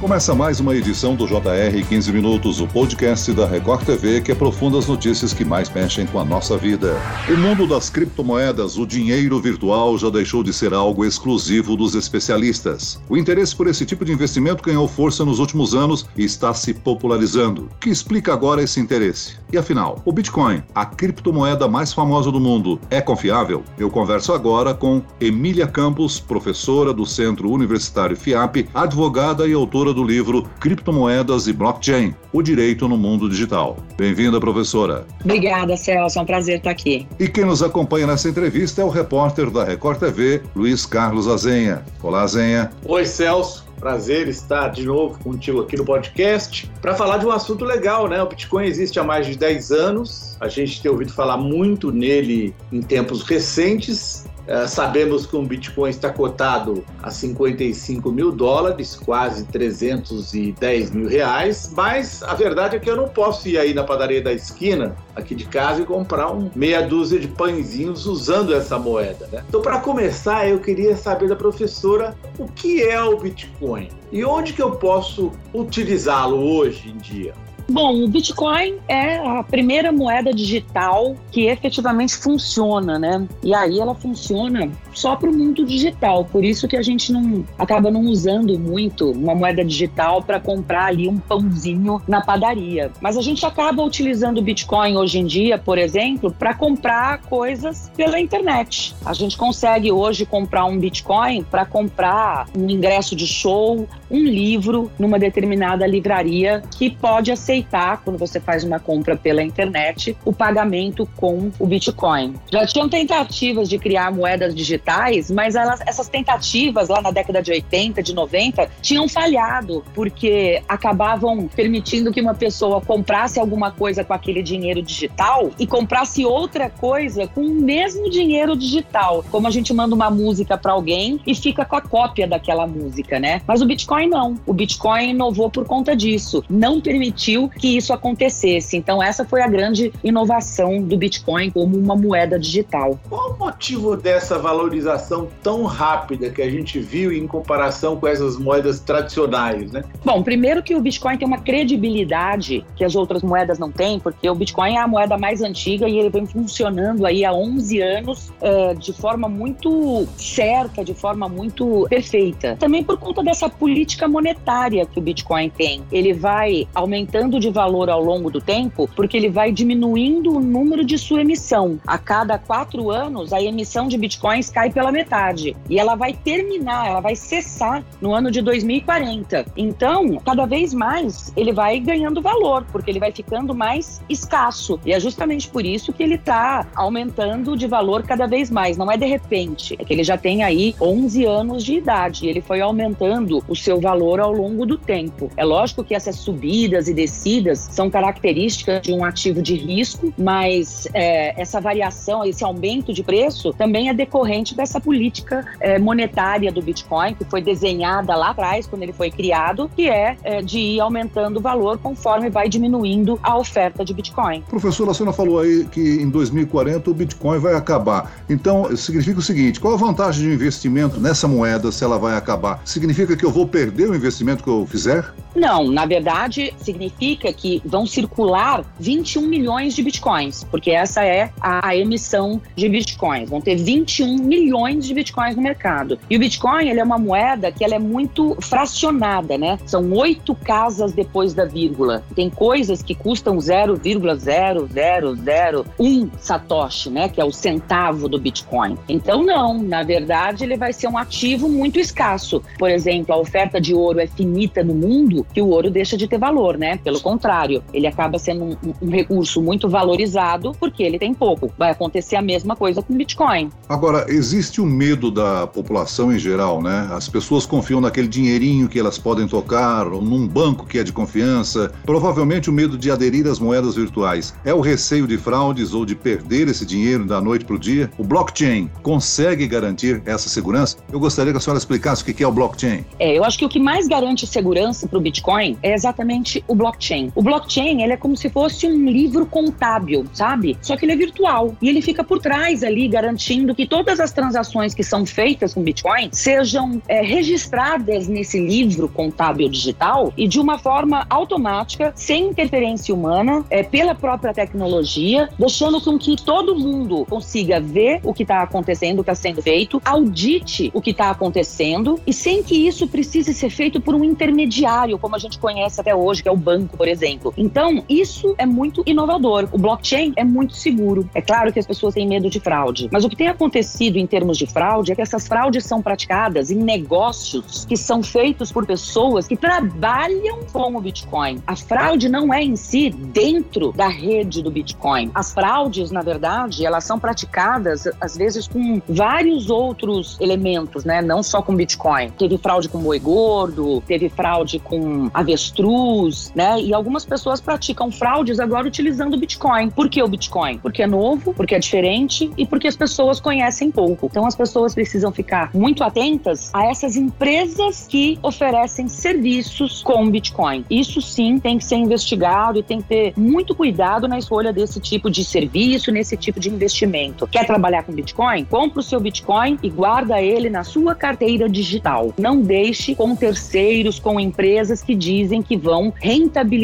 Começa mais uma edição do JR 15 Minutos, o podcast da Record TV que aprofunda as notícias que mais mexem com a nossa vida. O mundo das criptomoedas, o dinheiro virtual, já deixou de ser algo exclusivo dos especialistas. O interesse por esse tipo de investimento ganhou força nos últimos anos e está se popularizando. O que explica agora esse interesse? E afinal, o Bitcoin, a criptomoeda mais famosa do mundo, é confiável? Eu converso agora com Emília Campos, professora do Centro Universitário FIAP, advogada e autora autora do livro Criptomoedas e Blockchain: O Direito no Mundo Digital. Bem-vinda, professora. Obrigada, Celso. É um prazer estar aqui. E quem nos acompanha nessa entrevista é o repórter da Record TV, Luiz Carlos Azenha. Olá, Azenha. Oi, Celso. Prazer estar de novo contigo aqui no podcast para falar de um assunto legal, né? O Bitcoin existe há mais de 10 anos, a gente tem ouvido falar muito nele em tempos recentes é, sabemos que um Bitcoin está cotado a 55 mil dólares, quase 310 mil reais, mas a verdade é que eu não posso ir aí na padaria da esquina, aqui de casa, e comprar um meia dúzia de pãezinhos usando essa moeda. Né? Então, para começar, eu queria saber da professora o que é o Bitcoin e onde que eu posso utilizá-lo hoje em dia. Bom, o Bitcoin é a primeira moeda digital que efetivamente funciona, né? E aí ela funciona só para o mundo digital. Por isso que a gente não acaba não usando muito uma moeda digital para comprar ali um pãozinho na padaria. Mas a gente acaba utilizando o Bitcoin hoje em dia, por exemplo, para comprar coisas pela internet. A gente consegue hoje comprar um Bitcoin para comprar um ingresso de show, um livro numa determinada livraria que pode aceitar aceitar, quando você faz uma compra pela internet, o pagamento com o Bitcoin. Já tinham tentativas de criar moedas digitais, mas elas, essas tentativas lá na década de 80, de 90, tinham falhado, porque acabavam permitindo que uma pessoa comprasse alguma coisa com aquele dinheiro digital e comprasse outra coisa com o mesmo dinheiro digital. Como a gente manda uma música para alguém e fica com a cópia daquela música, né? Mas o Bitcoin não. O Bitcoin inovou por conta disso. Não permitiu que isso acontecesse. Então, essa foi a grande inovação do Bitcoin como uma moeda digital. Qual o motivo dessa valorização tão rápida que a gente viu em comparação com essas moedas tradicionais, né? Bom, primeiro que o Bitcoin tem uma credibilidade que as outras moedas não têm, porque o Bitcoin é a moeda mais antiga e ele vem funcionando aí há 11 anos é, de forma muito certa, de forma muito perfeita. Também por conta dessa política monetária que o Bitcoin tem. Ele vai aumentando de valor ao longo do tempo, porque ele vai diminuindo o número de sua emissão. A cada quatro anos, a emissão de bitcoins cai pela metade. E ela vai terminar, ela vai cessar no ano de 2040. Então, cada vez mais, ele vai ganhando valor, porque ele vai ficando mais escasso. E é justamente por isso que ele está aumentando de valor cada vez mais. Não é de repente, é que ele já tem aí 11 anos de idade. E ele foi aumentando o seu valor ao longo do tempo. É lógico que essas subidas e descidas são características de um ativo de risco, mas é, essa variação, esse aumento de preço também é decorrente dessa política é, monetária do Bitcoin, que foi desenhada lá atrás, quando ele foi criado, que é, é de ir aumentando o valor conforme vai diminuindo a oferta de Bitcoin. Professor, a senhora falou aí que em 2040 o Bitcoin vai acabar. Então, significa o seguinte: qual a vantagem de um investimento nessa moeda se ela vai acabar? Significa que eu vou perder o investimento que eu fizer? Não, na verdade, significa significa que vão circular 21 milhões de bitcoins, porque essa é a, a, emissão de bitcoins. Vão ter 21 milhões de bitcoins no mercado. E o bitcoin ele é uma moeda que ela é muito fracionada, né? São oito casas depois da vírgula. Tem coisas que custam 0,0001 satoshi, né? Que é o centavo do bitcoin. Então não, na verdade ele vai ser um ativo muito escasso. Por exemplo, a oferta de ouro é finita no mundo, que o ouro deixa de ter valor, né? Pelo contrário, ele acaba sendo um, um, recurso muito valorizado porque ele tem pouco. Vai acontecer a mesma coisa com o Bitcoin. Agora, existe o medo da população em geral, né? As pessoas confiam naquele dinheirinho que elas podem tocar, ou num banco que é de confiança. Provavelmente o medo de aderir às moedas virtuais. É o receio de fraudes ou de perder esse dinheiro da noite para o dia? O blockchain consegue garantir essa segurança? Eu gostaria que a senhora explicasse o que é o blockchain. É, eu acho que o que mais garante segurança para o Bitcoin é exatamente o blockchain blockchain. O blockchain, ele é como se fosse um livro contábil, sabe? Só que ele é virtual e ele fica por trás ali garantindo que todas as transações que são feitas com Bitcoin sejam é, registradas nesse livro contábil digital e de uma forma automática, sem interferência humana, é, pela própria tecnologia, deixando com que todo mundo consiga ver o que está acontecendo, o que está sendo feito, audite o que está acontecendo e sem que isso precise ser feito por um intermediário, como a gente conhece até hoje, que é o banco, por exemplo. Então, isso é muito inovador. O blockchain é muito seguro. É claro que as pessoas têm medo de fraude, mas o que tem acontecido em termos de fraude é que essas fraudes são praticadas em negócios que são feitos por pessoas que trabalham com o Bitcoin. A fraude não é em si dentro da rede do Bitcoin. As fraudes, na verdade, elas são praticadas às vezes com vários outros elementos, né? Não só com Bitcoin. Teve fraude com boi gordo, teve fraude com avestruz, né? E algumas pessoas praticam fraudes agora utilizando o Bitcoin. Por que o Bitcoin? Porque é novo, porque é diferente e porque as pessoas conhecem pouco. Então as pessoas precisam ficar muito atentas a essas empresas que oferecem serviços com Bitcoin. Isso sim tem que ser investigado e tem que ter muito cuidado na escolha desse tipo de serviço, nesse tipo de investimento. Quer trabalhar com Bitcoin? Compre o seu Bitcoin e guarda ele na sua carteira digital. Não deixe com terceiros, com empresas que dizem que vão rentabilizar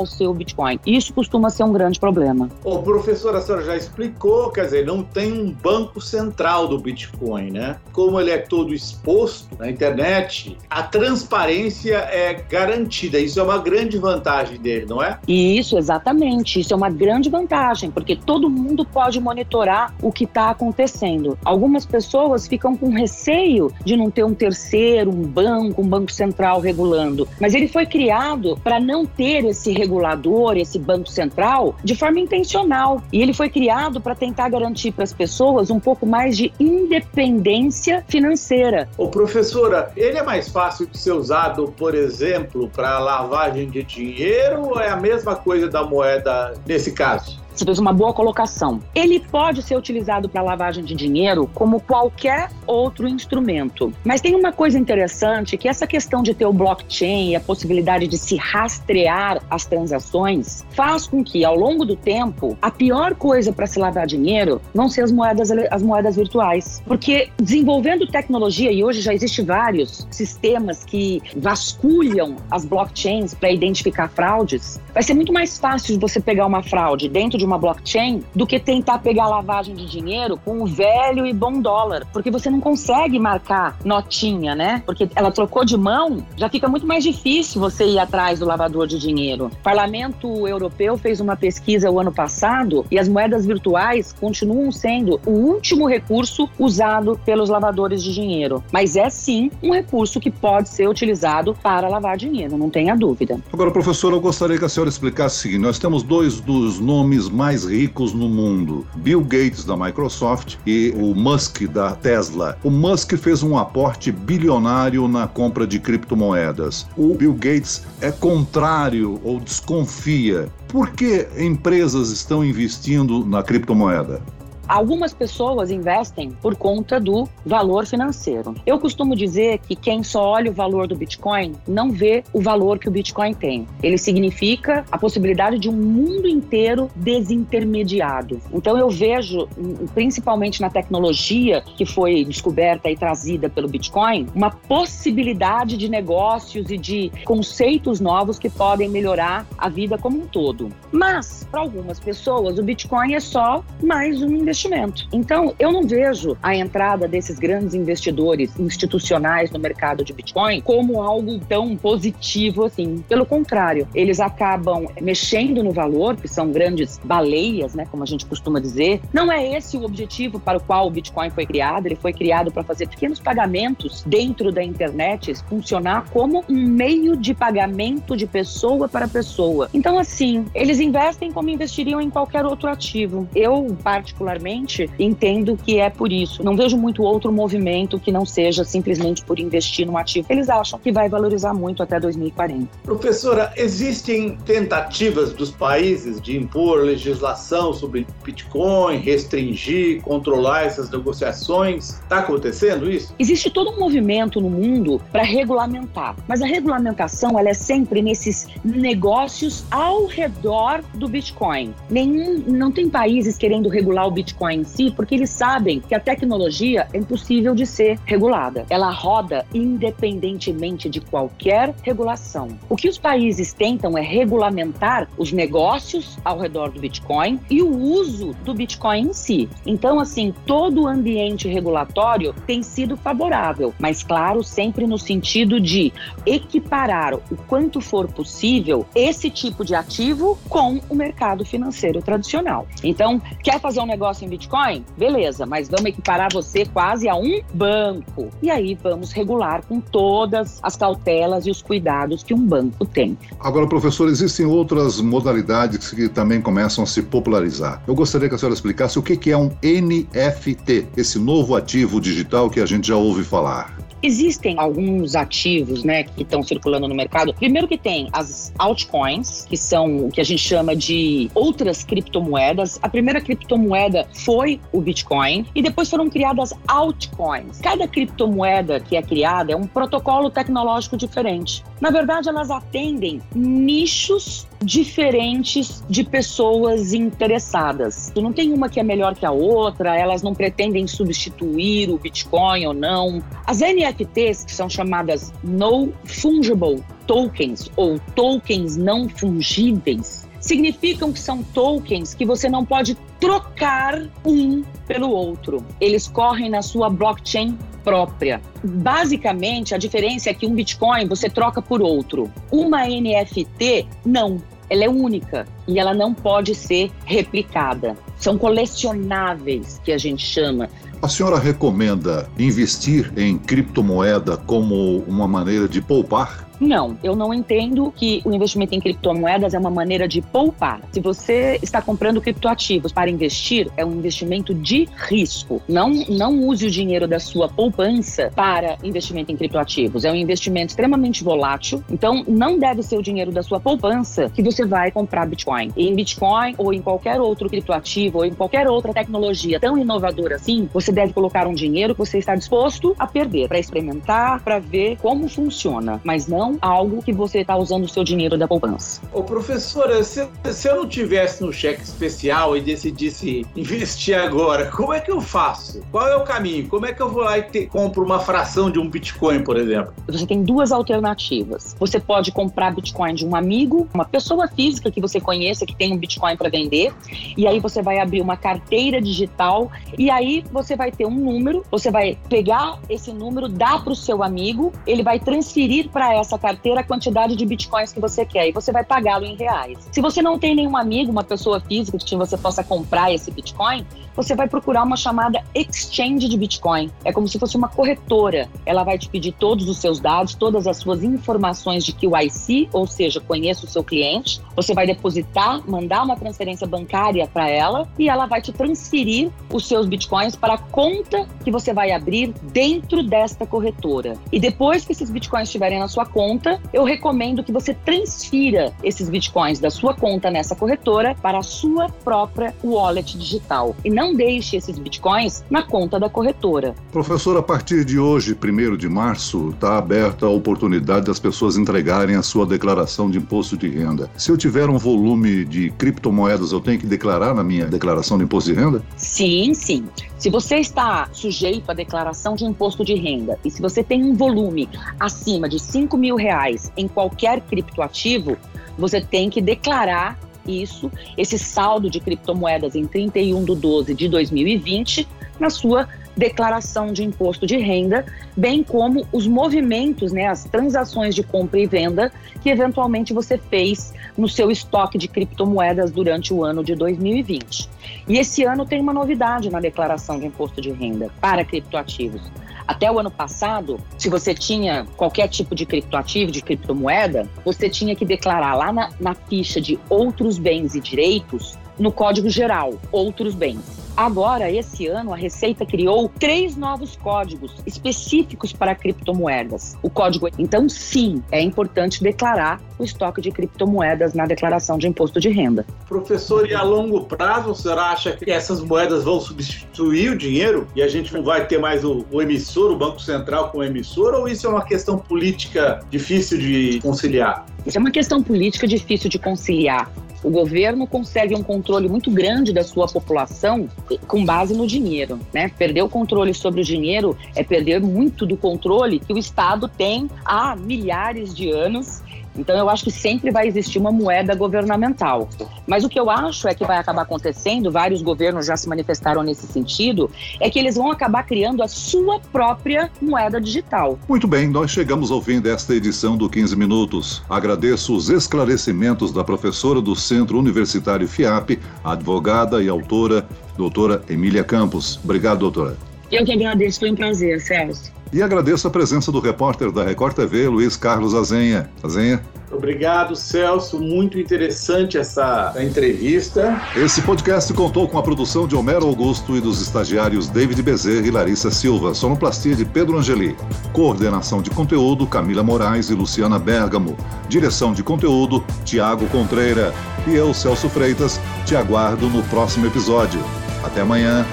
o seu Bitcoin. Isso costuma ser um grande problema. Ô, professora, a senhora já explicou, quer dizer, não tem um banco central do Bitcoin, né? Como ele é todo exposto na internet, a transparência é garantida. Isso é uma grande vantagem dele, não é? Isso, exatamente. Isso é uma grande vantagem, porque todo mundo pode monitorar o que está acontecendo. Algumas pessoas ficam com receio de não ter um terceiro, um banco, um banco central regulando. Mas ele foi criado para não ter esse regulador, esse banco central, de forma intencional. E ele foi criado para tentar garantir para as pessoas um pouco mais de independência financeira. Ô, professora, ele é mais fácil de ser usado, por exemplo, para lavagem de dinheiro ou é a mesma coisa da moeda nesse caso? Você fez uma boa colocação. Ele pode ser utilizado para lavagem de dinheiro como qualquer outro instrumento. Mas tem uma coisa interessante que essa questão de ter o blockchain e a possibilidade de se rastrear as transações faz com que ao longo do tempo a pior coisa para se lavar dinheiro não ser as moedas as moedas virtuais, porque desenvolvendo tecnologia e hoje já existe vários sistemas que vasculham as blockchains para identificar fraudes, vai ser muito mais fácil de você pegar uma fraude dentro de uma blockchain do que tentar pegar lavagem de dinheiro com o velho e bom dólar, porque você não consegue marcar notinha, né? Porque ela trocou de mão, já fica muito mais difícil você ir atrás do lavador de dinheiro. O Parlamento Europeu fez uma pesquisa o ano passado e as moedas virtuais continuam sendo o último recurso usado pelos lavadores de dinheiro, mas é sim um recurso que pode ser utilizado para lavar dinheiro, não tenha dúvida. Agora, professor, eu gostaria que a senhora explicasse o seguinte: nós temos dois dos nomes mais ricos no mundo, Bill Gates da Microsoft e o Musk da Tesla. O Musk fez um aporte bilionário na compra de criptomoedas. O Bill Gates é contrário ou desconfia. Por que empresas estão investindo na criptomoeda? Algumas pessoas investem por conta do valor financeiro. Eu costumo dizer que quem só olha o valor do Bitcoin não vê o valor que o Bitcoin tem. Ele significa a possibilidade de um mundo inteiro desintermediado. Então eu vejo, principalmente na tecnologia que foi descoberta e trazida pelo Bitcoin, uma possibilidade de negócios e de conceitos novos que podem melhorar a vida como um todo. Mas, para algumas pessoas, o Bitcoin é só mais um investimento investimento. Então, eu não vejo a entrada desses grandes investidores institucionais no mercado de Bitcoin como algo tão positivo assim. Pelo contrário, eles acabam mexendo no valor, que são grandes baleias, né, como a gente costuma dizer. Não é esse o objetivo para o qual o Bitcoin foi criado. Ele foi criado para fazer pequenos pagamentos dentro da internet, funcionar como um meio de pagamento de pessoa para pessoa. Então, assim, eles investem como investiriam em qualquer outro ativo. Eu, particularmente, realmente entendo que é por isso. Não vejo muito outro movimento que não seja simplesmente por investir no ativo. Eles acham que vai valorizar muito até 2040. Professora, existem tentativas dos países de impor legislação sobre Bitcoin, restringir, controlar essas negociações? Está acontecendo isso? Existe todo um movimento no mundo para regulamentar, mas a regulamentação ela é sempre nesses negócios ao redor do Bitcoin. Nenhum, não tem países querendo regular o Bitcoin em si, porque eles sabem que a tecnologia é impossível de ser regulada. Ela roda independentemente de qualquer regulação. O que os países tentam é regulamentar os negócios ao redor do Bitcoin e o uso do Bitcoin em si. Então, assim, todo o ambiente regulatório tem sido favorável, mas claro, sempre no sentido de equiparar o quanto for possível esse tipo de ativo com o mercado financeiro tradicional. Então, quer fazer um negócio em Bitcoin? Beleza, mas vamos equiparar você quase a um banco. E aí vamos regular com todas as cautelas e os cuidados que um banco tem. Agora, professor, existem outras modalidades que também começam a se popularizar. Eu gostaria que a senhora explicasse o que é um NFT, esse novo ativo digital que a gente já ouve falar. Existem alguns ativos, né, que estão circulando no mercado. Primeiro que tem as altcoins, que são o que a gente chama de outras criptomoedas. A primeira criptomoeda foi o Bitcoin e depois foram criadas altcoins. Cada criptomoeda que é criada é um protocolo tecnológico diferente. Na verdade, elas atendem nichos diferentes de pessoas interessadas. Não tem uma que é melhor que a outra, elas não pretendem substituir o Bitcoin ou não. As NFTs, que são chamadas No Fungible Tokens ou tokens não fungíveis, significam que são tokens que você não pode trocar um pelo outro. Eles correm na sua blockchain própria. Basicamente, a diferença é que um Bitcoin você troca por outro. Uma NFT, não. Ela é única e ela não pode ser replicada. São colecionáveis, que a gente chama. A senhora recomenda investir em criptomoeda como uma maneira de poupar? Não, eu não entendo que o investimento em criptomoedas é uma maneira de poupar. Se você está comprando criptoativos para investir, é um investimento de risco. Não, não use o dinheiro da sua poupança para investimento em criptoativos. É um investimento extremamente volátil. Então, não deve ser o dinheiro da sua poupança que você vai comprar Bitcoin. Em Bitcoin ou em qualquer outro criptoativo ou em qualquer outra tecnologia tão inovadora assim, você deve colocar um dinheiro que você está disposto a perder para experimentar, para ver como funciona, mas não não algo que você está usando o seu dinheiro da poupança. Ô, professora, se, se eu não tivesse no cheque especial e decidisse investir agora, como é que eu faço? Qual é o caminho? Como é que eu vou lá e te, compro uma fração de um Bitcoin, por exemplo? Você tem duas alternativas. Você pode comprar Bitcoin de um amigo, uma pessoa física que você conheça que tem um Bitcoin para vender, e aí você vai abrir uma carteira digital e aí você vai ter um número, você vai pegar esse número, dar para o seu amigo, ele vai transferir para essa carteira a quantidade de bitcoins que você quer e você vai pagá-lo em reais. Se você não tem nenhum amigo, uma pessoa física que você possa comprar esse bitcoin, você vai procurar uma chamada exchange de bitcoin. É como se fosse uma corretora. Ela vai te pedir todos os seus dados, todas as suas informações de QIC, ou seja, conheça o seu cliente. Você vai depositar, mandar uma transferência bancária para ela e ela vai te transferir os seus bitcoins para a conta que você vai abrir dentro desta corretora. E depois que esses bitcoins estiverem na sua conta, conta, eu recomendo que você transfira esses bitcoins da sua conta nessa corretora para a sua própria wallet digital. E não deixe esses bitcoins na conta da corretora. Professor, a partir de hoje, 1 de março, está aberta a oportunidade das pessoas entregarem a sua declaração de imposto de renda. Se eu tiver um volume de criptomoedas, eu tenho que declarar na minha declaração de imposto de renda? Sim, sim. Se você está sujeito à declaração de imposto de renda e se você tem um volume acima de 5 mil reais em qualquer criptoativo, você tem que declarar isso, esse saldo de criptomoedas em 31 de 12 de 2020 na sua declaração de imposto de renda, bem como os movimentos, né, as transações de compra e venda que eventualmente você fez no seu estoque de criptomoedas durante o ano de 2020. E esse ano tem uma novidade na declaração de imposto de renda para criptoativos. Até o ano passado, se você tinha qualquer tipo de criptoativo, de criptomoeda, você tinha que declarar lá na, na ficha de outros bens e direitos, no Código Geral, outros bens. Agora, esse ano, a Receita criou três novos códigos específicos para criptomoedas. O código, então, sim, é importante declarar o estoque de criptomoedas na declaração de imposto de renda. Professor, e a longo prazo, o senhor acha que essas moedas vão substituir o dinheiro e a gente não vai ter mais o, o emissor, o Banco Central como emissor, ou isso é uma questão política difícil de conciliar? Isso é uma questão política difícil de conciliar. O governo consegue um controle muito grande da sua população com base no dinheiro, né? Perder o controle sobre o dinheiro é perder muito do controle que o Estado tem há milhares de anos então eu acho que sempre vai existir uma moeda governamental. Mas o que eu acho é que vai acabar acontecendo, vários governos já se manifestaram nesse sentido, é que eles vão acabar criando a sua própria moeda digital. Muito bem, nós chegamos ao fim desta edição do 15 Minutos. Agradeço os esclarecimentos da professora do Centro Universitário FIAP, advogada e autora, doutora Emília Campos. Obrigado, doutora. Eu que agradeço, foi um prazer, Celso. E agradeço a presença do repórter da Record TV, Luiz Carlos Azenha. Azenha. Obrigado, Celso. Muito interessante essa entrevista. Esse podcast contou com a produção de Homero Augusto e dos estagiários David Bezerra e Larissa Silva, sonoplastia de Pedro Angeli. Coordenação de conteúdo, Camila Moraes e Luciana Bergamo. Direção de conteúdo, Tiago Contreira. E eu, Celso Freitas, te aguardo no próximo episódio. Até amanhã.